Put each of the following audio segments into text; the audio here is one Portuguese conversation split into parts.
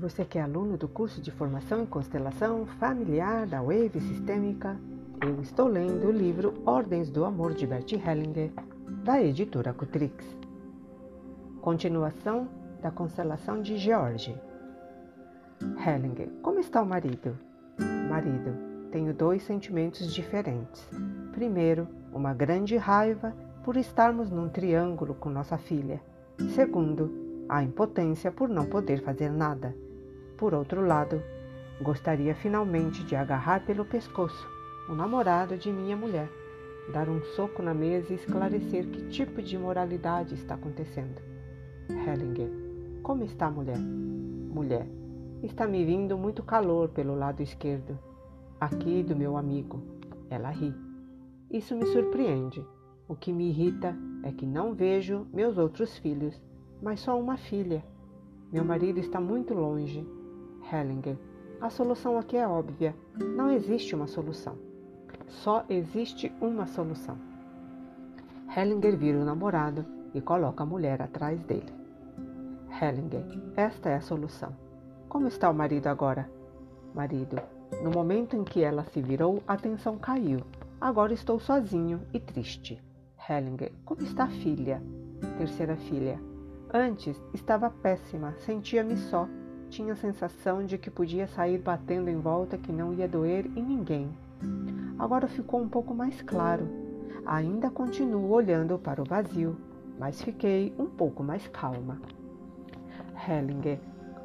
Você que é aluno do curso de formação em constelação familiar da Wave Sistêmica, eu estou lendo o livro Ordens do Amor de Bert Hellinger, da editora Cutrix. Continuação da constelação de George. Hellinger, como está o marido? Marido, tenho dois sentimentos diferentes. Primeiro, uma grande raiva por estarmos num triângulo com nossa filha. Segundo, a impotência por não poder fazer nada. Por outro lado, gostaria finalmente de agarrar pelo pescoço o namorado de minha mulher, dar um soco na mesa e esclarecer que tipo de imoralidade está acontecendo. Hellinger, como está a mulher? Mulher, está me vindo muito calor pelo lado esquerdo, aqui do meu amigo. Ela ri. Isso me surpreende. O que me irrita é que não vejo meus outros filhos, mas só uma filha. Meu marido está muito longe Hellinger. A solução aqui é óbvia. Não existe uma solução. Só existe uma solução. Hellinger vira o namorado e coloca a mulher atrás dele. Hellinger, esta é a solução. Como está o marido agora? Marido, no momento em que ela se virou, a tensão caiu. Agora estou sozinho e triste. Hellinger, como está a filha? Terceira filha. Antes estava péssima, sentia-me só tinha a sensação de que podia sair batendo em volta que não ia doer em ninguém. Agora ficou um pouco mais claro. Ainda continuo olhando para o vazio, mas fiquei um pouco mais calma. Hellinger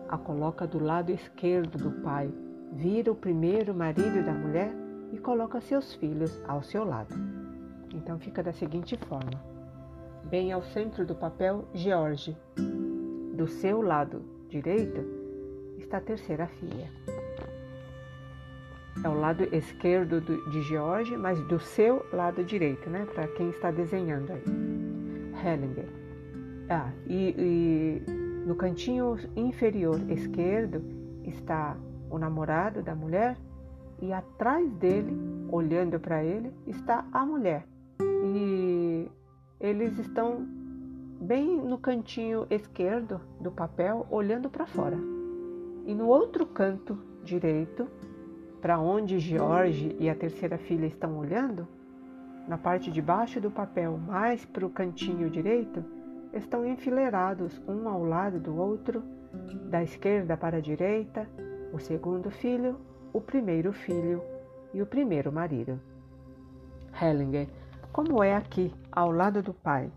a coloca do lado esquerdo do pai, vira o primeiro marido da mulher e coloca seus filhos ao seu lado. Então fica da seguinte forma: bem ao centro do papel, George. Do seu lado direito, está a terceira filha. É o lado esquerdo do, de George, mas do seu lado direito, né? Para quem está desenhando aí. Hellinger. Ah, e, e no cantinho inferior esquerdo está o namorado da mulher e atrás dele, olhando para ele, está a mulher. E eles estão bem no cantinho esquerdo do papel, olhando para fora. E no outro canto direito, para onde George e a terceira filha estão olhando, na parte de baixo do papel, mais para o cantinho direito, estão enfileirados um ao lado do outro, da esquerda para a direita, o segundo filho, o primeiro filho e o primeiro marido. Hellinger, como é aqui, ao lado do pai?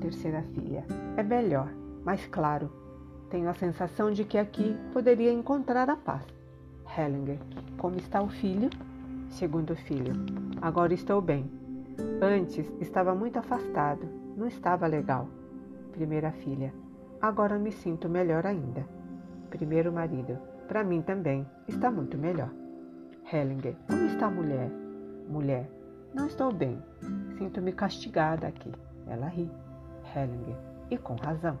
Terceira filha. É melhor, mais claro, tenho a sensação de que aqui poderia encontrar a paz. Hellinger, como está o filho? Segundo filho, agora estou bem. Antes estava muito afastado, não estava legal. Primeira filha, agora me sinto melhor ainda. Primeiro marido, para mim também está muito melhor. Hellinger, como está a mulher? Mulher, não estou bem. Sinto-me castigada aqui. Ela ri. Hellinger, e com razão.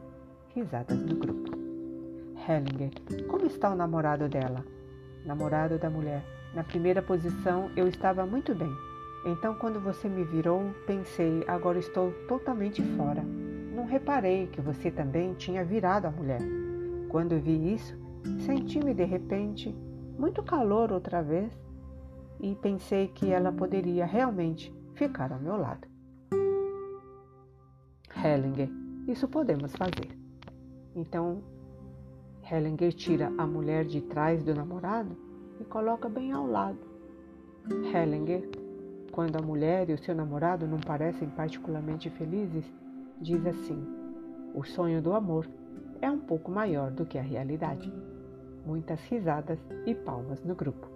Risadas do grupo. Hellinger. Como está o namorado dela? Namorado da mulher. Na primeira posição eu estava muito bem. Então, quando você me virou, pensei, agora estou totalmente fora. Não reparei que você também tinha virado a mulher. Quando vi isso, senti-me de repente muito calor outra vez e pensei que ela poderia realmente ficar ao meu lado. Hellinger, isso podemos fazer. Então Hellinger tira a mulher de trás do namorado e coloca bem ao lado. Hellinger, quando a mulher e o seu namorado não parecem particularmente felizes, diz assim: o sonho do amor é um pouco maior do que a realidade. Muitas risadas e palmas no grupo.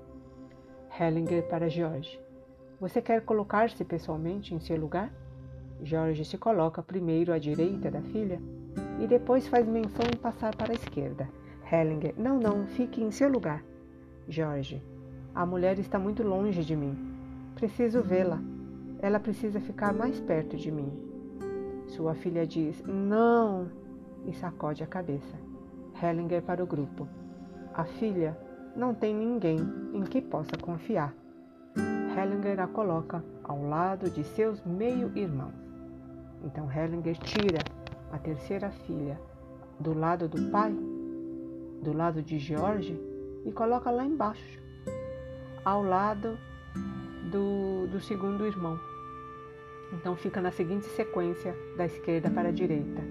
Hellinger para George: Você quer colocar-se pessoalmente em seu lugar? George se coloca primeiro à direita da filha e depois faz menção em passar para a esquerda. Hellinger, não, não, fique em seu lugar. Jorge, a mulher está muito longe de mim. Preciso vê-la. Ela precisa ficar mais perto de mim. Sua filha diz, não, e sacode a cabeça. Hellinger para o grupo. A filha não tem ninguém em que possa confiar. Hellinger a coloca ao lado de seus meio-irmãos. Então Hellinger tira a terceira filha do lado do pai do lado de George e coloca lá embaixo, ao lado do, do segundo irmão. Então fica na seguinte sequência, da esquerda para a direita: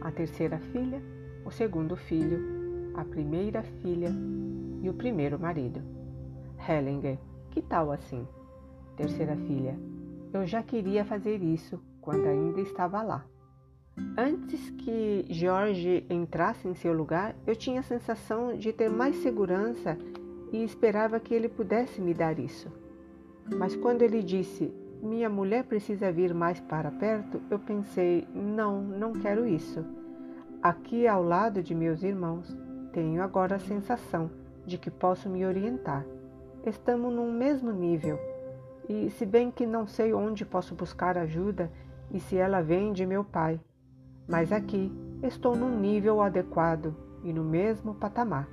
a terceira filha, o segundo filho, a primeira filha e o primeiro marido. Hellinger, que tal assim? Terceira filha, eu já queria fazer isso quando ainda estava lá. Antes que George entrasse em seu lugar, eu tinha a sensação de ter mais segurança e esperava que ele pudesse me dar isso. Mas quando ele disse, minha mulher precisa vir mais para perto, eu pensei, não, não quero isso. Aqui ao lado de meus irmãos, tenho agora a sensação de que posso me orientar. Estamos num mesmo nível. E se bem que não sei onde posso buscar ajuda e se ela vem de meu pai, mas aqui estou num nível adequado e no mesmo patamar.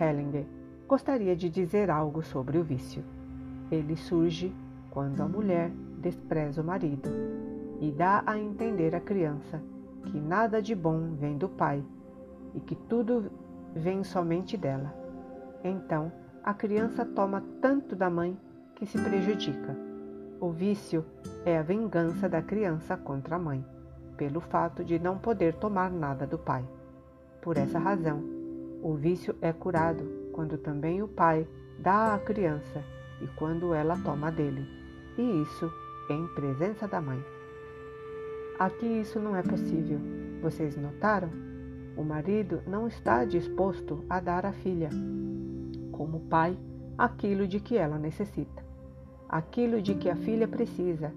Hellinger gostaria de dizer algo sobre o vício. Ele surge quando a mulher despreza o marido e dá a entender à criança que nada de bom vem do pai e que tudo vem somente dela. Então, a criança toma tanto da mãe que se prejudica. O vício é a vingança da criança contra a mãe, pelo fato de não poder tomar nada do pai. Por essa razão, o vício é curado quando também o pai dá à criança e quando ela toma dele, e isso em presença da mãe. Aqui isso não é possível. Vocês notaram? O marido não está disposto a dar à filha, como pai, aquilo de que ela necessita, aquilo de que a filha precisa.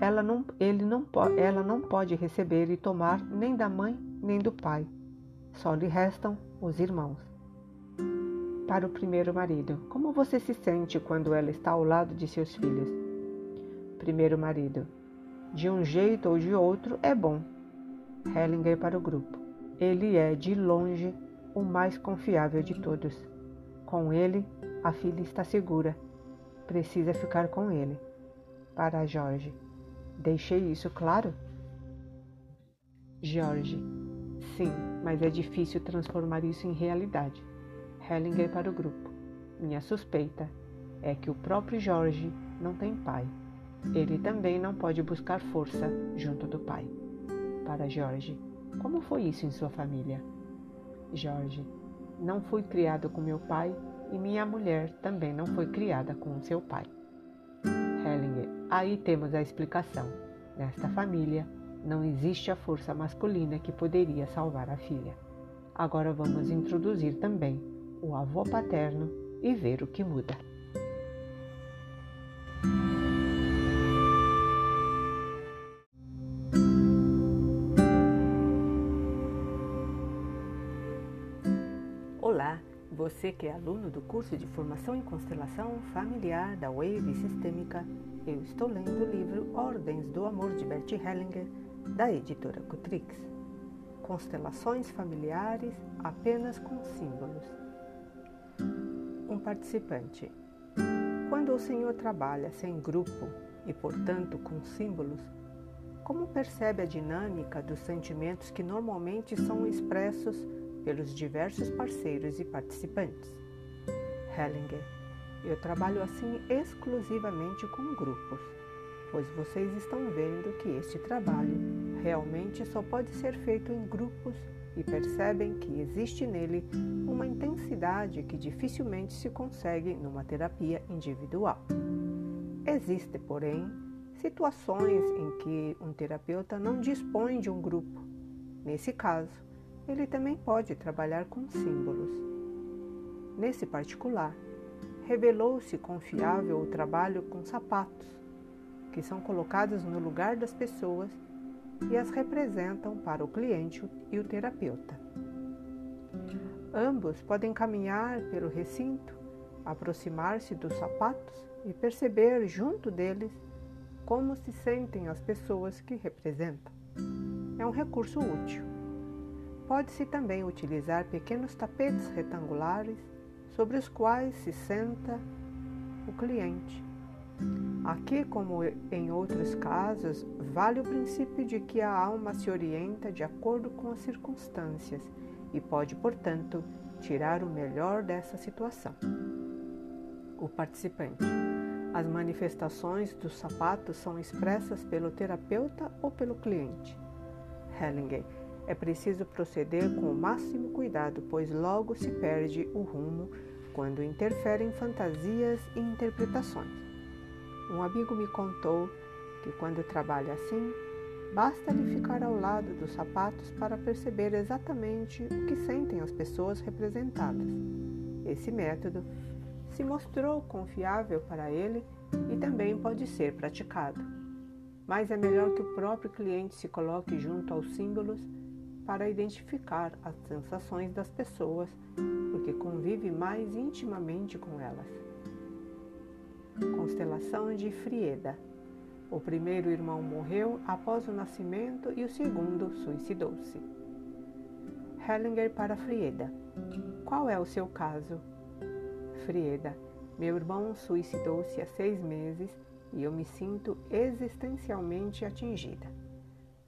Ela não, ele não, ela não pode receber e tomar nem da mãe nem do pai. Só lhe restam os irmãos. Para o primeiro marido, como você se sente quando ela está ao lado de seus filhos? Primeiro marido, de um jeito ou de outro é bom. Hellinger para o grupo. Ele é, de longe, o mais confiável de todos. Com ele, a filha está segura. Precisa ficar com ele. Para Jorge. Deixei isso claro? Jorge. Sim, mas é difícil transformar isso em realidade. Hellinger para o grupo. Minha suspeita é que o próprio Jorge não tem pai. Ele também não pode buscar força junto do pai. Para Jorge. Como foi isso em sua família? Jorge. Não fui criado com meu pai e minha mulher também não foi criada com seu pai. Hellinger, aí temos a explicação. Nesta família não existe a força masculina que poderia salvar a filha. Agora vamos introduzir também o avô paterno e ver o que muda. Você que é aluno do curso de Formação em Constelação Familiar da Wave Sistêmica, eu estou lendo o livro Ordens do Amor de Bert Hellinger, da editora Cutrix. Constelações familiares apenas com símbolos. Um participante. Quando o Senhor trabalha sem grupo e, portanto, com símbolos, como percebe a dinâmica dos sentimentos que normalmente são expressos pelos diversos parceiros e participantes. Hellinger, eu trabalho assim exclusivamente com grupos, pois vocês estão vendo que este trabalho realmente só pode ser feito em grupos e percebem que existe nele uma intensidade que dificilmente se consegue numa terapia individual. Existe, porém, situações em que um terapeuta não dispõe de um grupo. Nesse caso, ele também pode trabalhar com símbolos. Nesse particular, revelou-se confiável o trabalho com sapatos, que são colocados no lugar das pessoas e as representam para o cliente e o terapeuta. Ambos podem caminhar pelo recinto, aproximar-se dos sapatos e perceber junto deles como se sentem as pessoas que representam. É um recurso útil. Pode-se também utilizar pequenos tapetes retangulares sobre os quais se senta o cliente. Aqui, como em outros casos, vale o princípio de que a alma se orienta de acordo com as circunstâncias e pode, portanto, tirar o melhor dessa situação. O participante. As manifestações dos sapatos são expressas pelo terapeuta ou pelo cliente. Hellinger. É preciso proceder com o máximo cuidado, pois logo se perde o rumo quando interferem fantasias e interpretações. Um amigo me contou que quando trabalha assim, basta-lhe ficar ao lado dos sapatos para perceber exatamente o que sentem as pessoas representadas. Esse método se mostrou confiável para ele e também pode ser praticado. Mas é melhor que o próprio cliente se coloque junto aos símbolos para identificar as sensações das pessoas, porque convive mais intimamente com elas. Constelação de Frieda. O primeiro irmão morreu após o nascimento e o segundo suicidou-se. Hellinger para Frieda. Qual é o seu caso? Frieda. Meu irmão suicidou-se há seis meses e eu me sinto existencialmente atingida.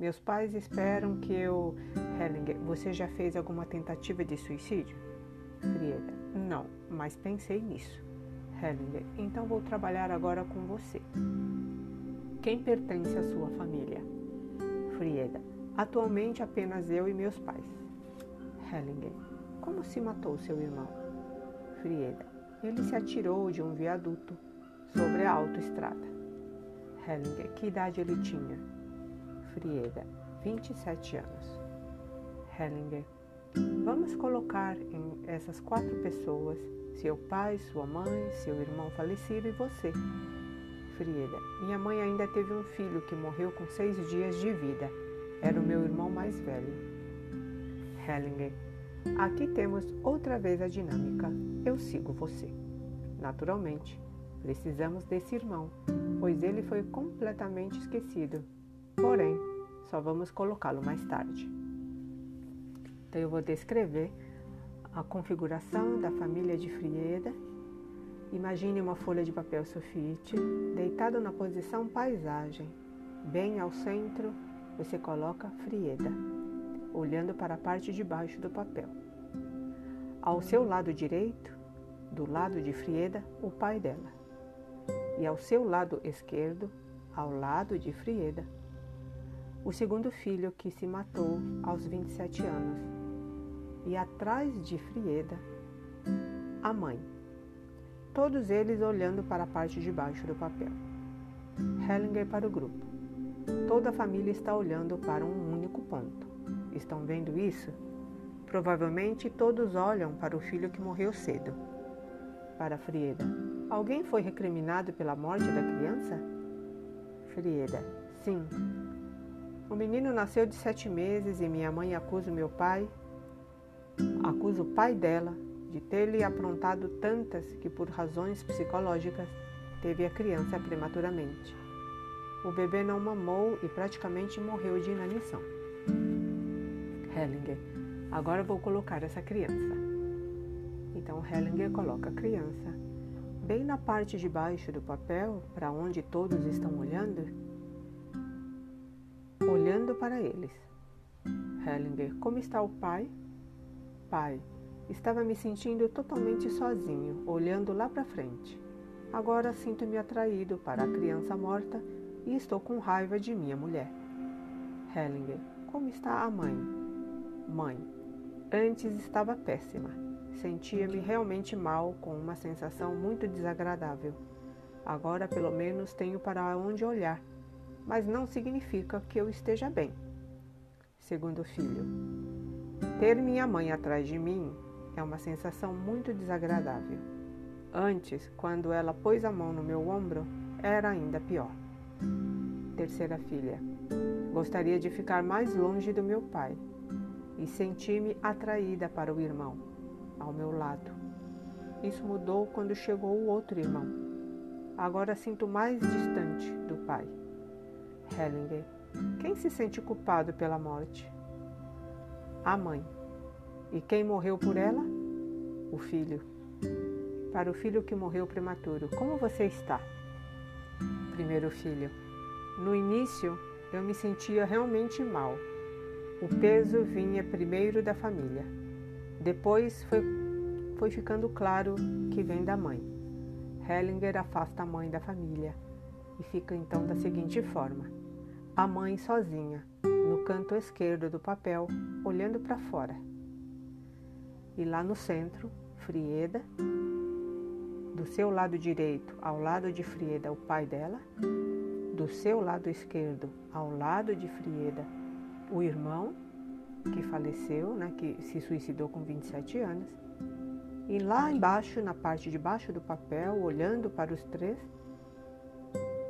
Meus pais esperam que eu. Hellinger, você já fez alguma tentativa de suicídio? Frieda, não, mas pensei nisso. Hellinger, então vou trabalhar agora com você. Quem pertence à sua família? Frieda, atualmente apenas eu e meus pais. Hellinger, como se matou seu irmão? Frieda, ele se atirou de um viaduto sobre a autoestrada. Hellinger, que idade ele tinha? Frieda, 27 anos. Hellinger, vamos colocar em essas quatro pessoas seu pai, sua mãe, seu irmão falecido e você. Frieda, minha mãe ainda teve um filho que morreu com seis dias de vida. Era o meu irmão mais velho. Hellinger, aqui temos outra vez a dinâmica. Eu sigo você. Naturalmente, precisamos desse irmão, pois ele foi completamente esquecido porém, só vamos colocá-lo mais tarde. Então, eu vou descrever a configuração da família de Frieda. Imagine uma folha de papel sulfite deitado na posição paisagem. Bem ao centro, você coloca Frieda, olhando para a parte de baixo do papel. Ao seu lado direito, do lado de Frieda, o pai dela. E ao seu lado esquerdo, ao lado de Frieda, o segundo filho que se matou aos 27 anos, e atrás de Frieda, a mãe. Todos eles olhando para a parte de baixo do papel. Hellinger para o grupo. Toda a família está olhando para um único ponto. Estão vendo isso? Provavelmente todos olham para o filho que morreu cedo. Para Frieda. Alguém foi recriminado pela morte da criança? Frieda. Sim, o menino nasceu de sete meses e minha mãe acusa meu pai, acusa o pai dela de ter lhe aprontado tantas que, por razões psicológicas, teve a criança prematuramente. O bebê não mamou e praticamente morreu de inanição. Hellinger, agora vou colocar essa criança. Então Hellinger coloca a criança bem na parte de baixo do papel, para onde todos estão olhando, olhando para eles. Hellinger, como está o pai? Pai, estava me sentindo totalmente sozinho, olhando lá para frente. Agora sinto-me atraído para a criança morta e estou com raiva de minha mulher. Hellinger, como está a mãe? Mãe, antes estava péssima. Sentia-me realmente mal, com uma sensação muito desagradável. Agora, pelo menos, tenho para onde olhar mas não significa que eu esteja bem. Segundo filho, ter minha mãe atrás de mim é uma sensação muito desagradável. Antes, quando ela pôs a mão no meu ombro, era ainda pior. Terceira filha, gostaria de ficar mais longe do meu pai e senti-me atraída para o irmão, ao meu lado. Isso mudou quando chegou o outro irmão. Agora sinto mais distante do pai. Hellinger. Quem se sente culpado pela morte? A mãe. E quem morreu por ela? O filho. Para o filho que morreu prematuro, como você está? Primeiro filho. No início, eu me sentia realmente mal. O peso vinha primeiro da família. Depois foi, foi ficando claro que vem da mãe. Hellinger afasta a mãe da família e fica então da seguinte forma: a mãe sozinha, no canto esquerdo do papel, olhando para fora. E lá no centro, Frieda, do seu lado direito ao lado de Frieda, o pai dela, do seu lado esquerdo ao lado de Frieda, o irmão que faleceu, né, que se suicidou com 27 anos, e lá embaixo, na parte de baixo do papel, olhando para os três,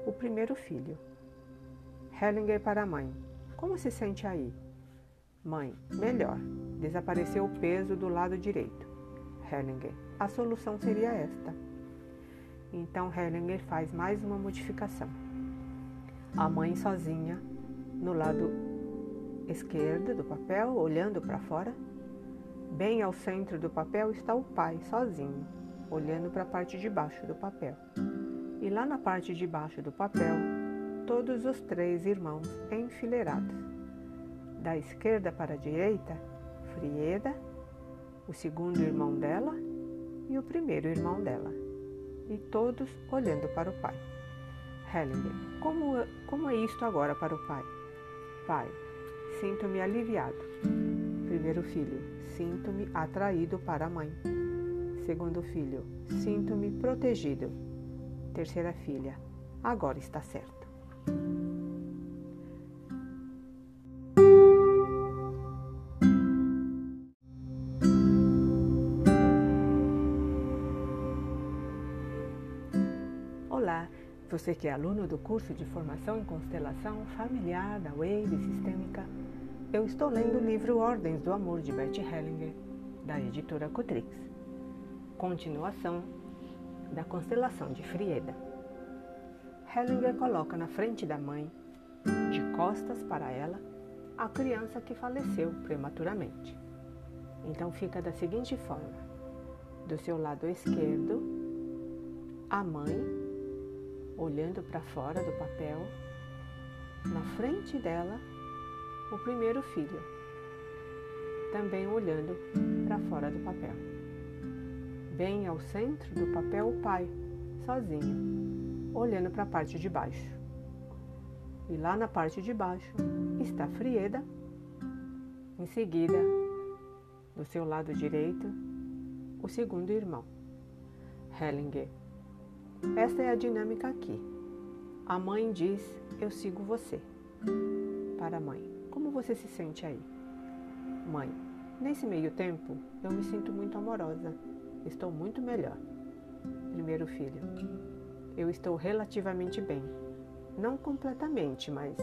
o primeiro filho. Hellinger para a mãe. Como se sente aí? Mãe, melhor. Desapareceu o peso do lado direito. Hellinger. A solução seria esta. Então Hellinger faz mais uma modificação. A mãe sozinha, no lado esquerdo do papel, olhando para fora. Bem ao centro do papel está o pai, sozinho, olhando para a parte de baixo do papel. E lá na parte de baixo do papel, todos os três irmãos enfileirados. Da esquerda para a direita, Frieda, o segundo irmão dela e o primeiro irmão dela. E todos olhando para o pai. Hellinger, como, como é isto agora para o pai? Pai, sinto-me aliviado. Primeiro filho, sinto-me atraído para a mãe. Segundo filho, sinto-me protegido. Terceira filha, agora está certo. Você que é aluno do curso de formação em constelação familiar da Wave Sistêmica, eu estou lendo o livro Ordens do Amor de Beth Hellinger, da editora Cotrix. Continuação da constelação de Frieda. Hellinger coloca na frente da mãe, de costas para ela, a criança que faleceu prematuramente. Então fica da seguinte forma: do seu lado esquerdo, a mãe olhando para fora do papel, na frente dela, o primeiro filho, também olhando para fora do papel. Bem ao centro do papel, o pai, sozinho, olhando para a parte de baixo. E lá na parte de baixo está Frieda, em seguida, do seu lado direito, o segundo irmão, Hellinger esta é a dinâmica aqui. A mãe diz: Eu sigo você. Para a mãe: Como você se sente aí? Mãe: Nesse meio tempo, eu me sinto muito amorosa. Estou muito melhor. Primeiro filho: Eu estou relativamente bem. Não completamente, mas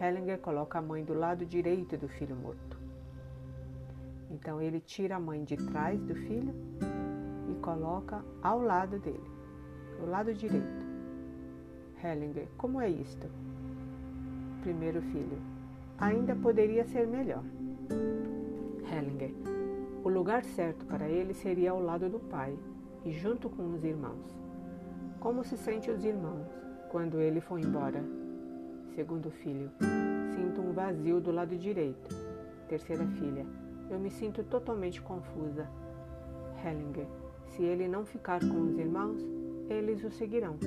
Hellinger coloca a mãe do lado direito do filho morto. Então ele tira a mãe de trás do filho e coloca ao lado dele do lado direito. Hellinger, como é isto? Primeiro filho, ainda poderia ser melhor. Hellinger, o lugar certo para ele seria ao lado do pai e junto com os irmãos. Como se sente os irmãos quando ele foi embora? Segundo filho, sinto um vazio do lado direito. Terceira filha, eu me sinto totalmente confusa. Hellinger, se ele não ficar com os irmãos, eles o seguirão.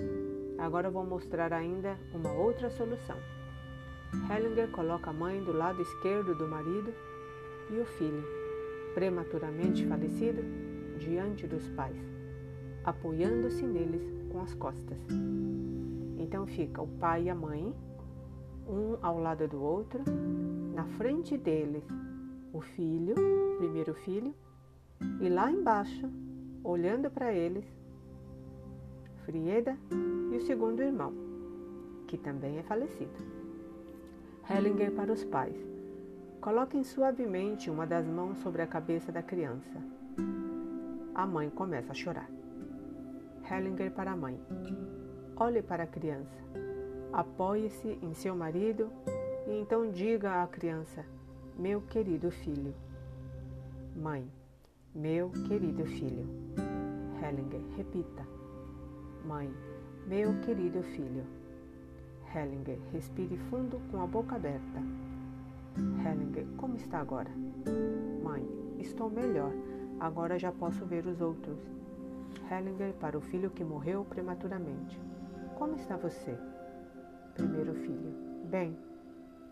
Agora vou mostrar ainda uma outra solução. Hellinger coloca a mãe do lado esquerdo do marido e o filho, prematuramente falecido, diante dos pais, apoiando-se neles com as costas. Então fica o pai e a mãe, um ao lado do outro, na frente deles o filho, primeiro filho, e lá embaixo, olhando para eles, Frieda e o segundo irmão, que também é falecido. Hellinger para os pais. Coloquem suavemente uma das mãos sobre a cabeça da criança. A mãe começa a chorar. Hellinger para a mãe. Olhe para a criança. Apoie-se em seu marido e então diga à criança: Meu querido filho. Mãe, meu querido filho. Hellinger, repita. Mãe, meu querido filho. Hellinger, respire fundo com a boca aberta. Hellinger, como está agora? Mãe, Estou melhor. Agora já posso ver os outros. Hellinger para o filho que morreu prematuramente. Como está você? Primeiro filho. Bem.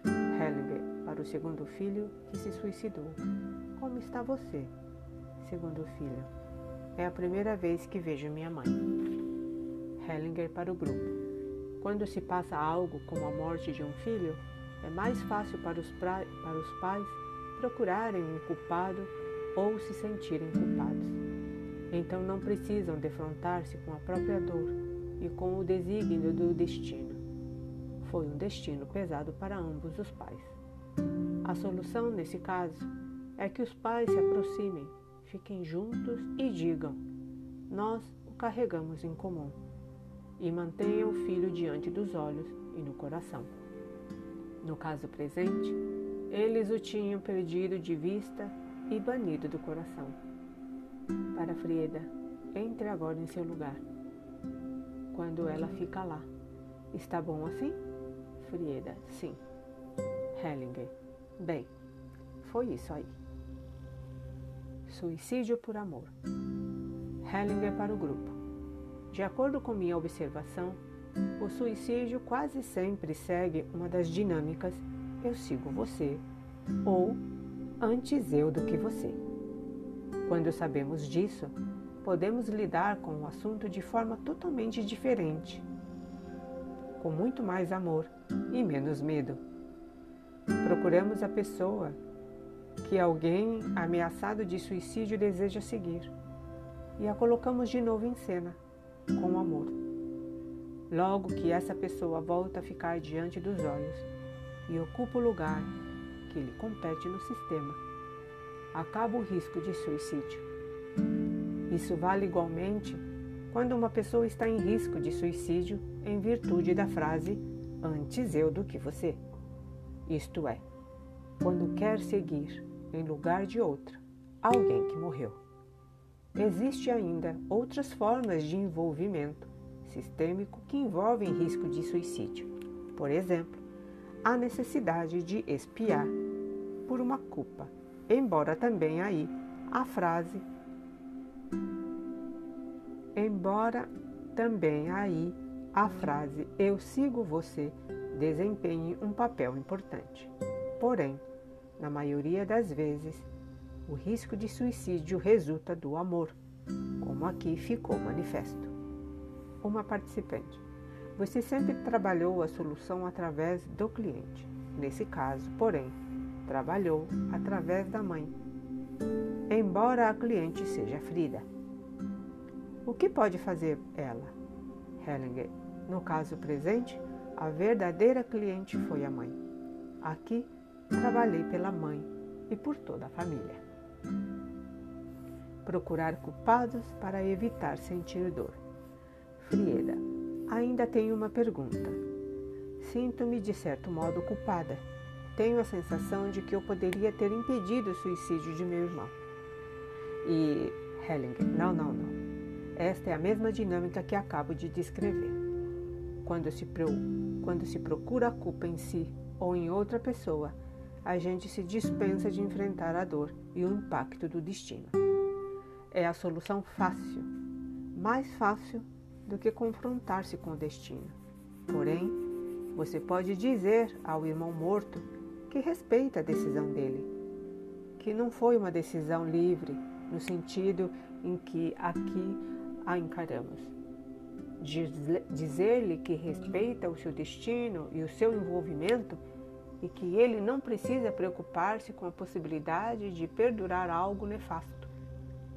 Hellinger para o segundo filho que se suicidou. Como está você? Segundo filho. É a primeira vez que vejo minha mãe. Hellinger para o grupo. Quando se passa algo como a morte de um filho, é mais fácil para os, pra... para os pais procurarem um culpado ou se sentirem culpados. Então não precisam defrontar-se com a própria dor e com o desígnio do destino. Foi um destino pesado para ambos os pais. A solução nesse caso é que os pais se aproximem, fiquem juntos e digam: Nós o carregamos em comum. E mantenham o filho diante dos olhos e no coração. No caso presente, eles o tinham perdido de vista e banido do coração. Para Frieda, entre agora em seu lugar. Quando ela fica lá. Está bom assim? Frieda, sim. Hellinger, bem, foi isso aí. Suicídio por amor. Hellinger para o grupo. De acordo com minha observação, o suicídio quase sempre segue uma das dinâmicas eu sigo você ou antes eu do que você. Quando sabemos disso, podemos lidar com o assunto de forma totalmente diferente, com muito mais amor e menos medo. Procuramos a pessoa que alguém ameaçado de suicídio deseja seguir e a colocamos de novo em cena, com amor. Logo que essa pessoa volta a ficar diante dos olhos e ocupa o lugar que lhe compete no sistema, acaba o risco de suicídio. Isso vale igualmente quando uma pessoa está em risco de suicídio em virtude da frase antes eu do que você. Isto é, quando quer seguir em lugar de outra alguém que morreu. Existe ainda outras formas de envolvimento sistêmico que envolvem risco de suicídio. Por exemplo, a necessidade de espiar por uma culpa, embora também aí a frase embora também aí a frase eu sigo você desempenhe um papel importante. Porém, na maioria das vezes, o risco de suicídio resulta do amor, como aqui ficou manifesto. Uma participante. Você sempre trabalhou a solução através do cliente. Nesse caso, porém, trabalhou através da mãe, embora a cliente seja Frida. O que pode fazer ela? Hellinger. No caso presente, a verdadeira cliente foi a mãe. Aqui, trabalhei pela mãe e por toda a família. Procurar culpados para evitar sentir dor. Frieda. Ainda tenho uma pergunta. Sinto-me de certo modo culpada. Tenho a sensação de que eu poderia ter impedido o suicídio de meu irmão. E Hellinger, não, não, não. Esta é a mesma dinâmica que acabo de descrever. Quando se, pro, quando se procura a culpa em si ou em outra pessoa, a gente se dispensa de enfrentar a dor e o impacto do destino. É a solução fácil, mais fácil do que confrontar-se com o destino. Porém, você pode dizer ao irmão morto que respeita a decisão dele, que não foi uma decisão livre no sentido em que aqui a encaramos. Dizer-lhe que respeita o seu destino e o seu envolvimento e que ele não precisa preocupar-se com a possibilidade de perdurar algo nefasto.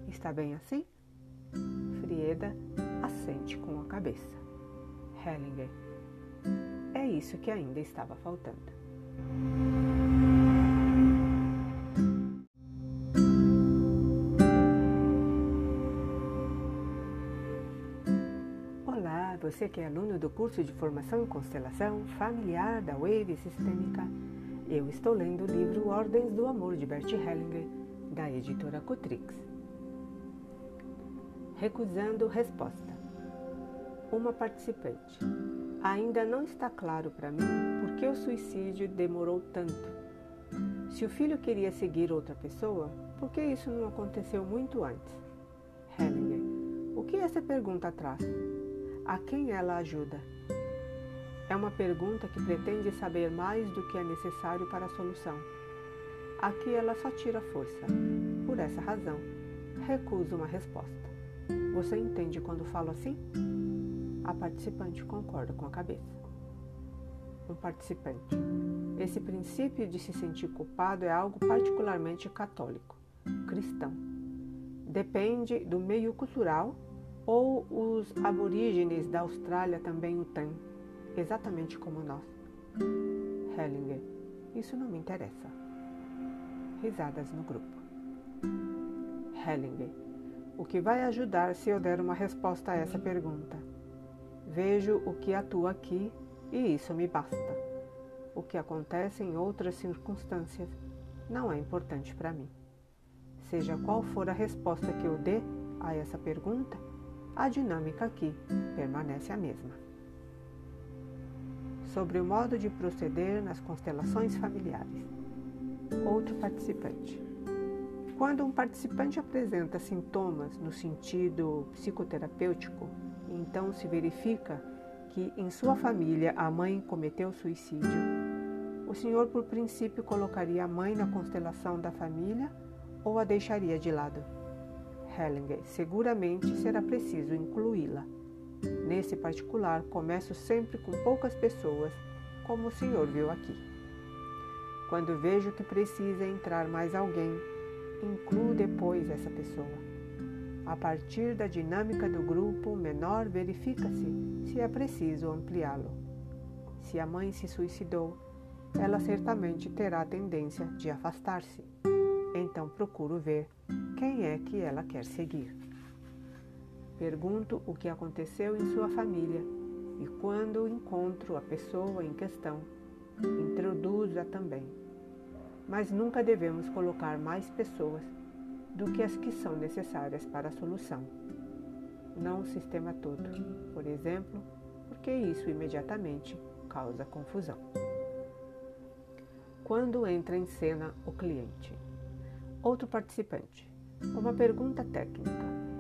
Está bem assim? Frieda assente com a cabeça. Hellinger. É isso que ainda estava faltando. Você que é aluno do curso de formação em constelação familiar da Wave Sistêmica. Eu estou lendo o livro Ordens do Amor de Bert Hellinger, da editora Cutrix recusando resposta. Uma participante. Ainda não está claro para mim por que o suicídio demorou tanto. Se o filho queria seguir outra pessoa, por que isso não aconteceu muito antes? Hellinger. O que essa pergunta traz? A quem ela ajuda? É uma pergunta que pretende saber mais do que é necessário para a solução. Aqui ela só tira força. Por essa razão, recuso uma resposta. Você entende quando falo assim? A participante concorda com a cabeça. Um participante. Esse princípio de se sentir culpado é algo particularmente católico, cristão. Depende do meio cultural ou os aborígenes da Austrália também o têm, exatamente como nós. Hellinger. Isso não me interessa. Risadas no grupo. Hellinger. O que vai ajudar se eu der uma resposta a essa pergunta? Vejo o que atua aqui e isso me basta. O que acontece em outras circunstâncias não é importante para mim. Seja qual for a resposta que eu dê a essa pergunta, a dinâmica aqui permanece a mesma. Sobre o modo de proceder nas constelações familiares. Outro participante. Quando um participante apresenta sintomas no sentido psicoterapêutico, então se verifica que em sua família a mãe cometeu suicídio, o senhor, por princípio, colocaria a mãe na constelação da família ou a deixaria de lado? Hellinger, seguramente será preciso incluí-la. Nesse particular, começo sempre com poucas pessoas, como o senhor viu aqui. Quando vejo que precisa entrar mais alguém, Incluo depois essa pessoa. A partir da dinâmica do grupo menor, verifica-se se é preciso ampliá-lo. Se a mãe se suicidou, ela certamente terá tendência de afastar-se. Então procuro ver quem é que ela quer seguir. Pergunto o que aconteceu em sua família e, quando encontro a pessoa em questão, introduzo-a também mas nunca devemos colocar mais pessoas do que as que são necessárias para a solução. Não o sistema todo, por exemplo, porque isso imediatamente causa confusão. Quando entra em cena o cliente? Outro participante. Uma pergunta técnica.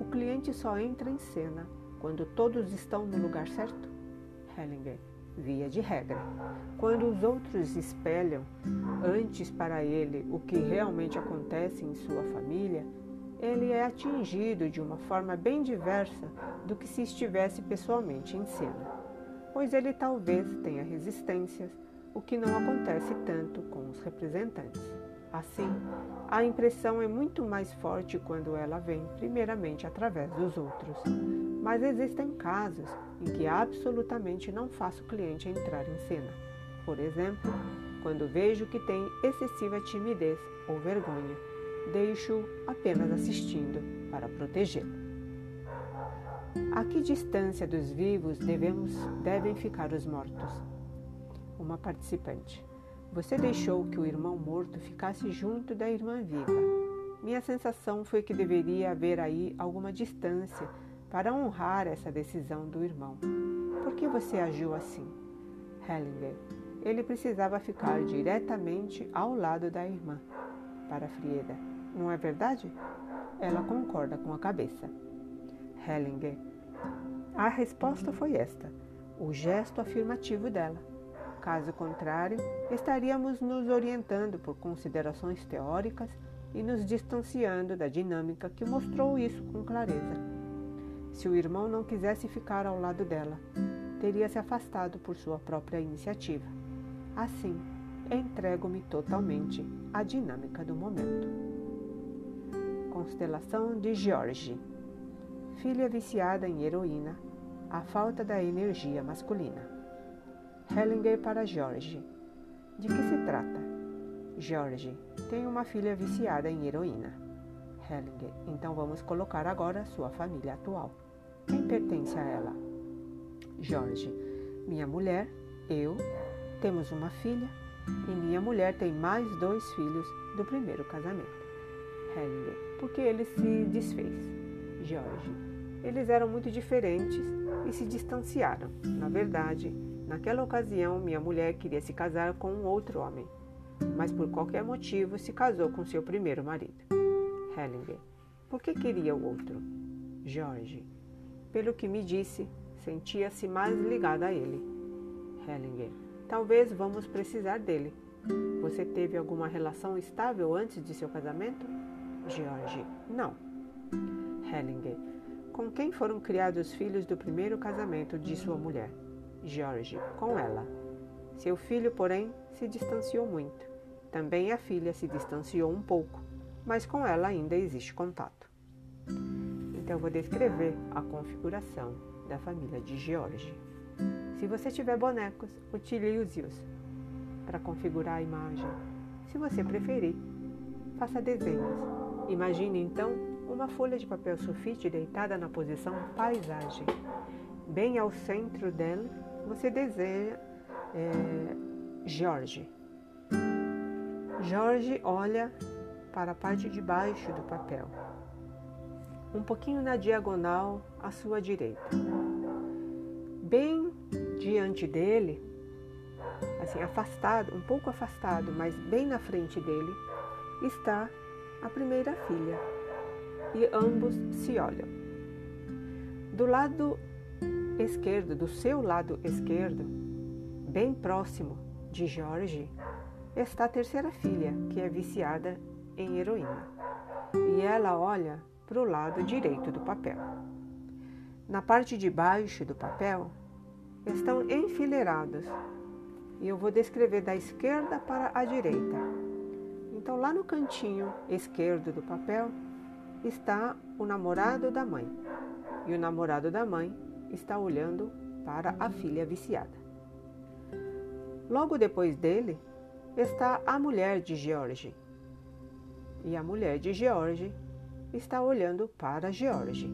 O cliente só entra em cena quando todos estão no lugar certo? Hellinger via de regra. Quando os outros espelham antes para ele o que realmente acontece em sua família, ele é atingido de uma forma bem diversa do que se estivesse pessoalmente em cena, pois ele talvez tenha resistências, o que não acontece tanto com os representantes. Assim, a impressão é muito mais forte quando ela vem primeiramente através dos outros. Mas existem casos em que absolutamente não faço o cliente entrar em cena. Por exemplo, quando vejo que tem excessiva timidez ou vergonha, deixo apenas assistindo para protegê-lo. A que distância dos vivos devemos, devem ficar os mortos? Uma participante. Você deixou que o irmão morto ficasse junto da irmã viva. Minha sensação foi que deveria haver aí alguma distância para honrar essa decisão do irmão. Por que você agiu assim? Hellinger. Ele precisava ficar diretamente ao lado da irmã. Para Frieda. Não é verdade? Ela concorda com a cabeça. Hellinger. A resposta foi esta: o gesto afirmativo dela. Caso contrário, estaríamos nos orientando por considerações teóricas e nos distanciando da dinâmica que mostrou isso com clareza. Se o irmão não quisesse ficar ao lado dela, teria se afastado por sua própria iniciativa. Assim, entrego-me totalmente à dinâmica do momento. Constelação de George. Filha viciada em heroína, a falta da energia masculina. Hellinger para George. De que se trata? George tem uma filha viciada em heroína. Hellinger. Então vamos colocar agora sua família atual. Quem pertence a ela? Jorge. Minha mulher, eu, temos uma filha e minha mulher tem mais dois filhos do primeiro casamento. Hellinger. Porque ele se desfez. Jorge. Eles eram muito diferentes e se distanciaram. Na verdade, naquela ocasião, minha mulher queria se casar com um outro homem. mas por qualquer motivo se casou com seu primeiro marido. Hellinger. Por que queria o outro? Jorge. Pelo que me disse, sentia-se mais ligada a ele. Hellinger. Talvez vamos precisar dele. Você teve alguma relação estável antes de seu casamento? George. Não. Hellinger. Com quem foram criados os filhos do primeiro casamento de sua mulher? George. Com ela. Seu filho, porém, se distanciou muito. Também a filha se distanciou um pouco, mas com ela ainda existe contato. Então vou descrever a configuração da família de George. Se você tiver bonecos, utilize-os para configurar a imagem. Se você preferir, faça desenhos. Imagine então uma folha de papel sulfite deitada na posição paisagem. Bem ao centro dela, você desenha é, Jorge. Jorge olha para a parte de baixo do papel, um pouquinho na diagonal à sua direita. Bem diante dele, assim afastado, um pouco afastado, mas bem na frente dele, está a primeira filha. E ambos se olham. Do lado esquerdo, do seu lado esquerdo, bem próximo de Jorge, está a terceira filha, que é viciada em heroína. E ela olha para o lado direito do papel. Na parte de baixo do papel estão enfileirados e eu vou descrever da esquerda para a direita. Então, lá no cantinho esquerdo do papel está o namorado da mãe e o namorado da mãe está olhando para a filha viciada. Logo depois dele está a mulher de George. E a mulher de George está olhando para George.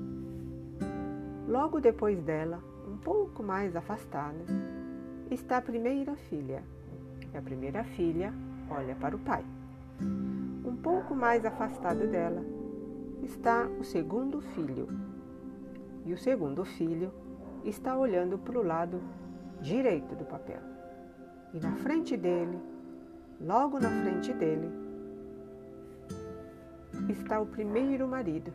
Logo depois dela, um pouco mais afastada, está a primeira filha. E a primeira filha olha para o pai. Um pouco mais afastado dela está o segundo filho. E o segundo filho está olhando para o lado direito do papel. E na frente dele Logo na frente dele está o primeiro marido.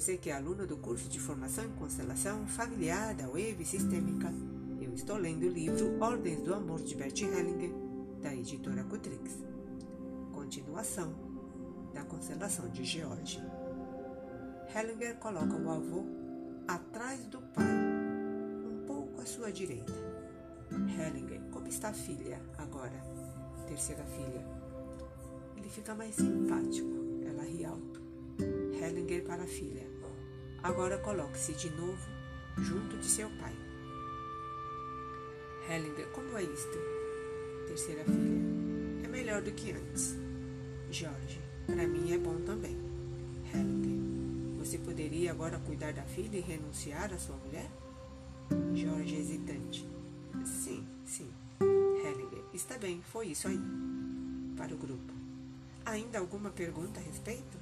Você que é aluno do curso de formação em constelação familiar da Wave Sistêmica. Eu estou lendo o livro Ordens do Amor de Bert Hellinger da editora Cutrix. Continuação da constelação de George. Hellinger coloca o avô atrás do pai, um pouco à sua direita. Hellinger, como está a filha agora? Terceira filha. Ele fica mais simpático. Hellinger para a filha. Agora coloque-se de novo junto de seu pai. Hellinger, como é isto? terceira filha. É melhor do que antes. Jorge, para mim é bom também. Helga, você poderia agora cuidar da filha e renunciar à sua mulher? Jorge hesitante. Sim, sim. Helga, está bem, foi isso aí. Para o grupo. Ainda alguma pergunta a respeito?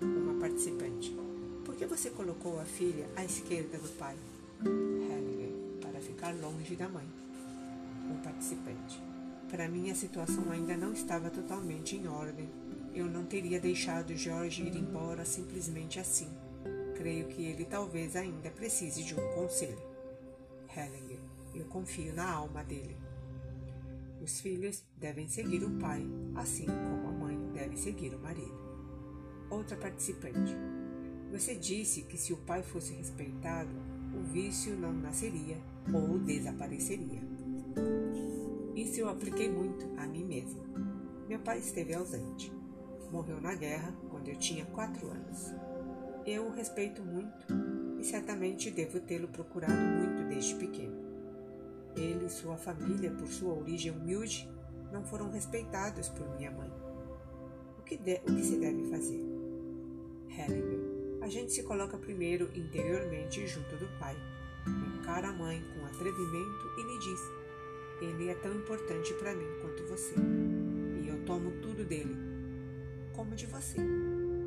Uma participante. Por que você colocou a filha à esquerda do pai? Helga, para ficar longe da mãe. Um participante. Para mim, a situação ainda não estava totalmente em ordem. Eu não teria deixado Jorge ir embora simplesmente assim. Creio que ele talvez ainda precise de um conselho. Hellinger, eu confio na alma dele. Os filhos devem seguir o pai, assim como a mãe deve seguir o marido. Outra participante. Você disse que se o pai fosse respeitado, o vício não nasceria ou desapareceria. Isso eu apliquei muito a mim mesma. Meu pai esteve ausente. Morreu na guerra quando eu tinha quatro anos. Eu o respeito muito e certamente devo tê-lo procurado muito desde pequeno. Ele e sua família, por sua origem humilde, não foram respeitados por minha mãe. O que, de, o que se deve fazer? Hellinger, a gente se coloca primeiro interiormente junto do pai, encara a mãe com atrevimento e lhe diz: Ele é tão importante para mim quanto você. E eu tomo tudo dele, como de você.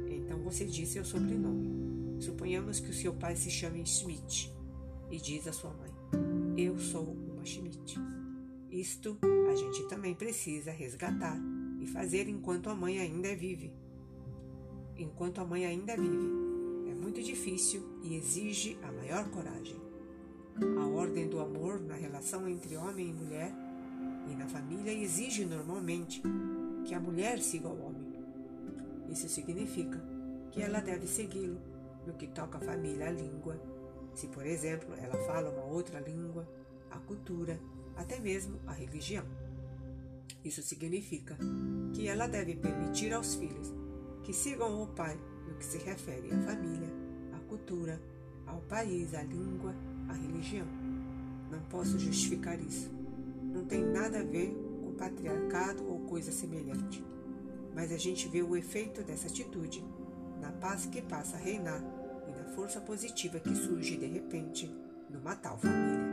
Então você diz seu sobrenome. Suponhamos que o seu pai se chame Schmidt e diz à sua mãe: Eu sou uma Schmidt. Isto a gente também precisa resgatar e fazer enquanto a mãe ainda vive. Enquanto a mãe ainda vive, é muito difícil e exige a maior coragem. A ordem do amor na relação entre homem e mulher e na família exige normalmente que a mulher siga o homem. Isso significa que ela deve segui-lo no que toca a família, a língua. Se, por exemplo, ela fala uma outra língua, a cultura, até mesmo a religião. Isso significa que ela deve permitir aos filhos que sigam o pai no que se refere à família, à cultura, ao país, à língua a religião. Não posso justificar isso. Não tem nada a ver com patriarcado ou coisa semelhante. Mas a gente vê o efeito dessa atitude na paz que passa a reinar e na força positiva que surge de repente numa tal família.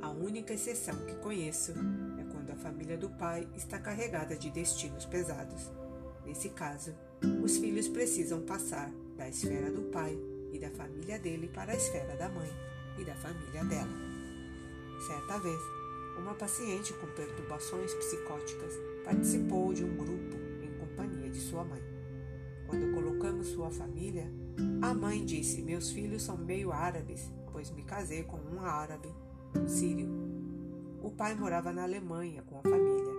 A única exceção que conheço é quando a família do pai está carregada de destinos pesados. Nesse caso, os filhos precisam passar da esfera do pai e da família dele para a esfera da mãe e da família dela. Certa vez, uma paciente com perturbações psicóticas participou de um grupo em companhia de sua mãe. Quando colocamos sua família, a mãe disse: Meus filhos são meio árabes, pois me casei com um árabe, um sírio. O pai morava na Alemanha com a família.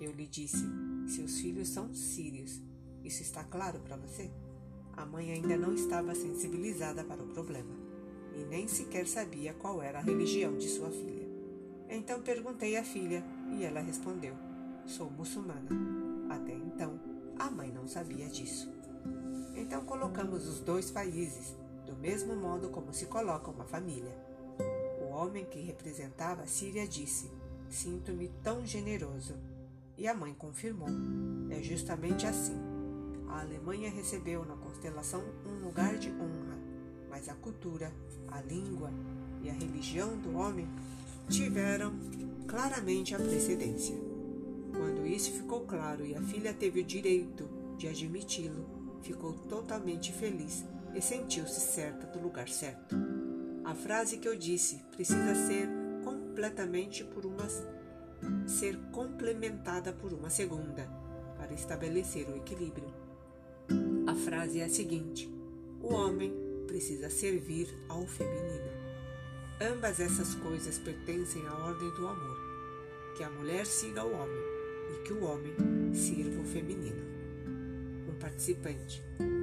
Eu lhe disse: Seus filhos são sírios. Isso está claro para você? A mãe ainda não estava sensibilizada para o problema e nem sequer sabia qual era a religião de sua filha. Então perguntei à filha e ela respondeu: Sou muçulmana. Até então, a mãe não sabia disso. Então colocamos os dois países do mesmo modo como se coloca uma família. O homem que representava a Síria disse: Sinto-me tão generoso. E a mãe confirmou: É justamente assim. A Alemanha recebeu na constelação um lugar de honra, mas a cultura, a língua e a religião do homem tiveram claramente a precedência. Quando isso ficou claro e a filha teve o direito de admiti-lo, ficou totalmente feliz e sentiu-se certa do lugar certo. A frase que eu disse precisa ser completamente por uma ser complementada por uma segunda para estabelecer o equilíbrio. A frase é a seguinte: o homem precisa servir ao feminino. Ambas essas coisas pertencem à ordem do amor: que a mulher siga o homem e que o homem sirva o feminino. Um participante.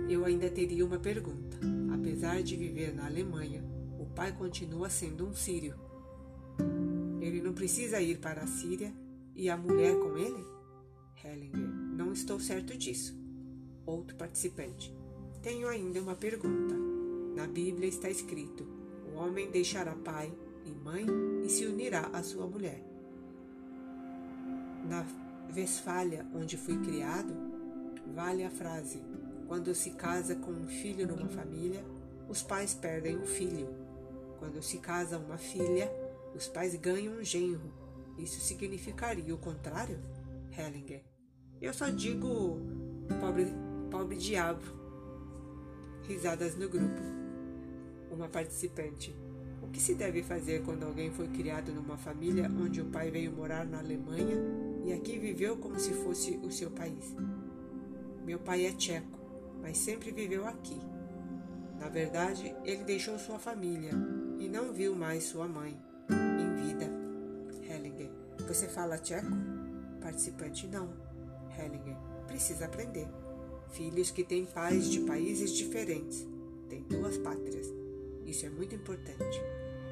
Eu ainda teria uma pergunta. Apesar de viver na Alemanha, o pai continua sendo um sírio. Ele não precisa ir para a Síria e a mulher com ele? Hellinger, não estou certo disso. Outro participante. Tenho ainda uma pergunta. Na Bíblia está escrito: o homem deixará pai e mãe e se unirá à sua mulher. Na Vesfália, onde fui criado, vale a frase: quando se casa com um filho numa família, os pais perdem o filho. Quando se casa uma filha, os pais ganham um genro. Isso significaria o contrário? Hellinger. Eu só digo pobre, pobre diabo. Risadas no grupo uma participante. O que se deve fazer quando alguém foi criado numa família onde o pai veio morar na Alemanha e aqui viveu como se fosse o seu país? Meu pai é tcheco, mas sempre viveu aqui. Na verdade, ele deixou sua família e não viu mais sua mãe em vida. Hellinger, você fala tcheco? Participante, não. Hellinger, precisa aprender. Filhos que têm pais de países diferentes têm duas pátrias isso é muito importante.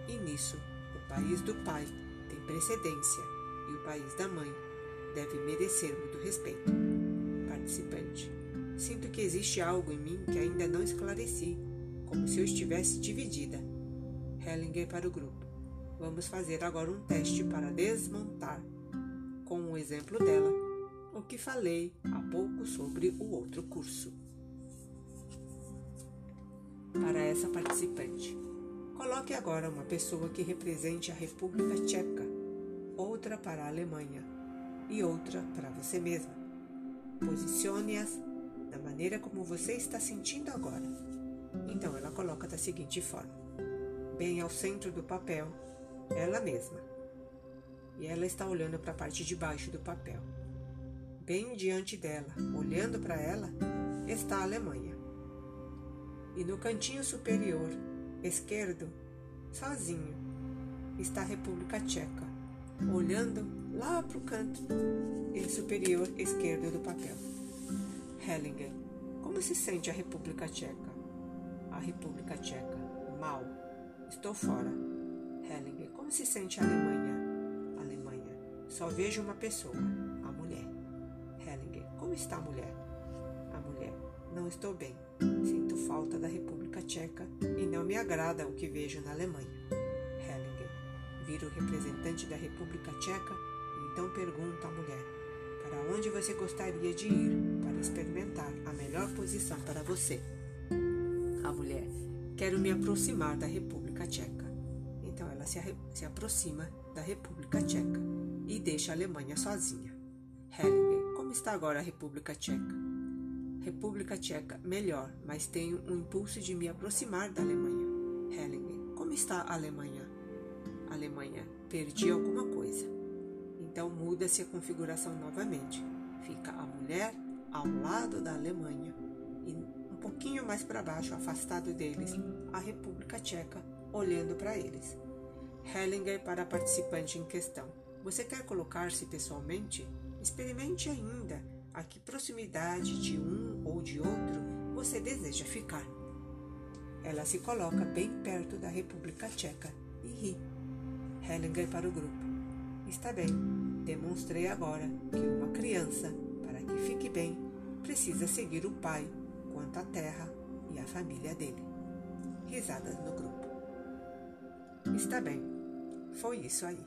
E nisso, o país do pai tem precedência e o país da mãe deve merecer muito respeito. Participante. Sinto que existe algo em mim que ainda não esclareci, como se eu estivesse dividida. Hellinger para o grupo. Vamos fazer agora um teste para desmontar, com o exemplo dela, o que falei há pouco sobre o outro curso para essa participante. Coloque agora uma pessoa que represente a República Tcheca. outra para a Alemanha e outra para você mesma. Posicione-as da maneira como você está sentindo agora. Então ela coloca da seguinte forma: bem ao centro do papel, ela mesma. E ela está olhando para a parte de baixo do papel. Bem diante dela, olhando para ela, está a Alemanha. E no cantinho superior esquerdo, sozinho, está a República Tcheca, olhando lá para o canto superior esquerdo do papel. Hellinger, como se sente a República Tcheca? A República Tcheca, mal. Estou fora. Hellinger, como se sente a Alemanha? Alemanha, só vejo uma pessoa, está a mulher? A mulher, não estou bem. Sinto falta da República Tcheca e não me agrada o que vejo na Alemanha. Hellinger, vira o representante da República Tcheca e então pergunta à mulher: Para onde você gostaria de ir para experimentar a melhor posição para você? A mulher: Quero me aproximar da República Tcheca. Então ela se, se aproxima da República Tcheca e deixa a Alemanha sozinha. Hellinger, como está agora a República Tcheca? República Tcheca, melhor, mas tenho um impulso de me aproximar da Alemanha. Hellinger, como está a Alemanha? Alemanha, perdi alguma coisa. Então muda-se a configuração novamente. Fica a mulher ao lado da Alemanha e um pouquinho mais para baixo, afastado deles, a República Tcheca, olhando para eles. Hellinger para a participante em questão. Você quer colocar-se pessoalmente? Experimente ainda a que proximidade de um ou de outro você deseja ficar. Ela se coloca bem perto da República Tcheca e ri. Hellinger para o grupo. Está bem, demonstrei agora que uma criança, para que fique bem, precisa seguir o pai quanto à terra e a família dele. Risadas no grupo. Está bem, foi isso aí.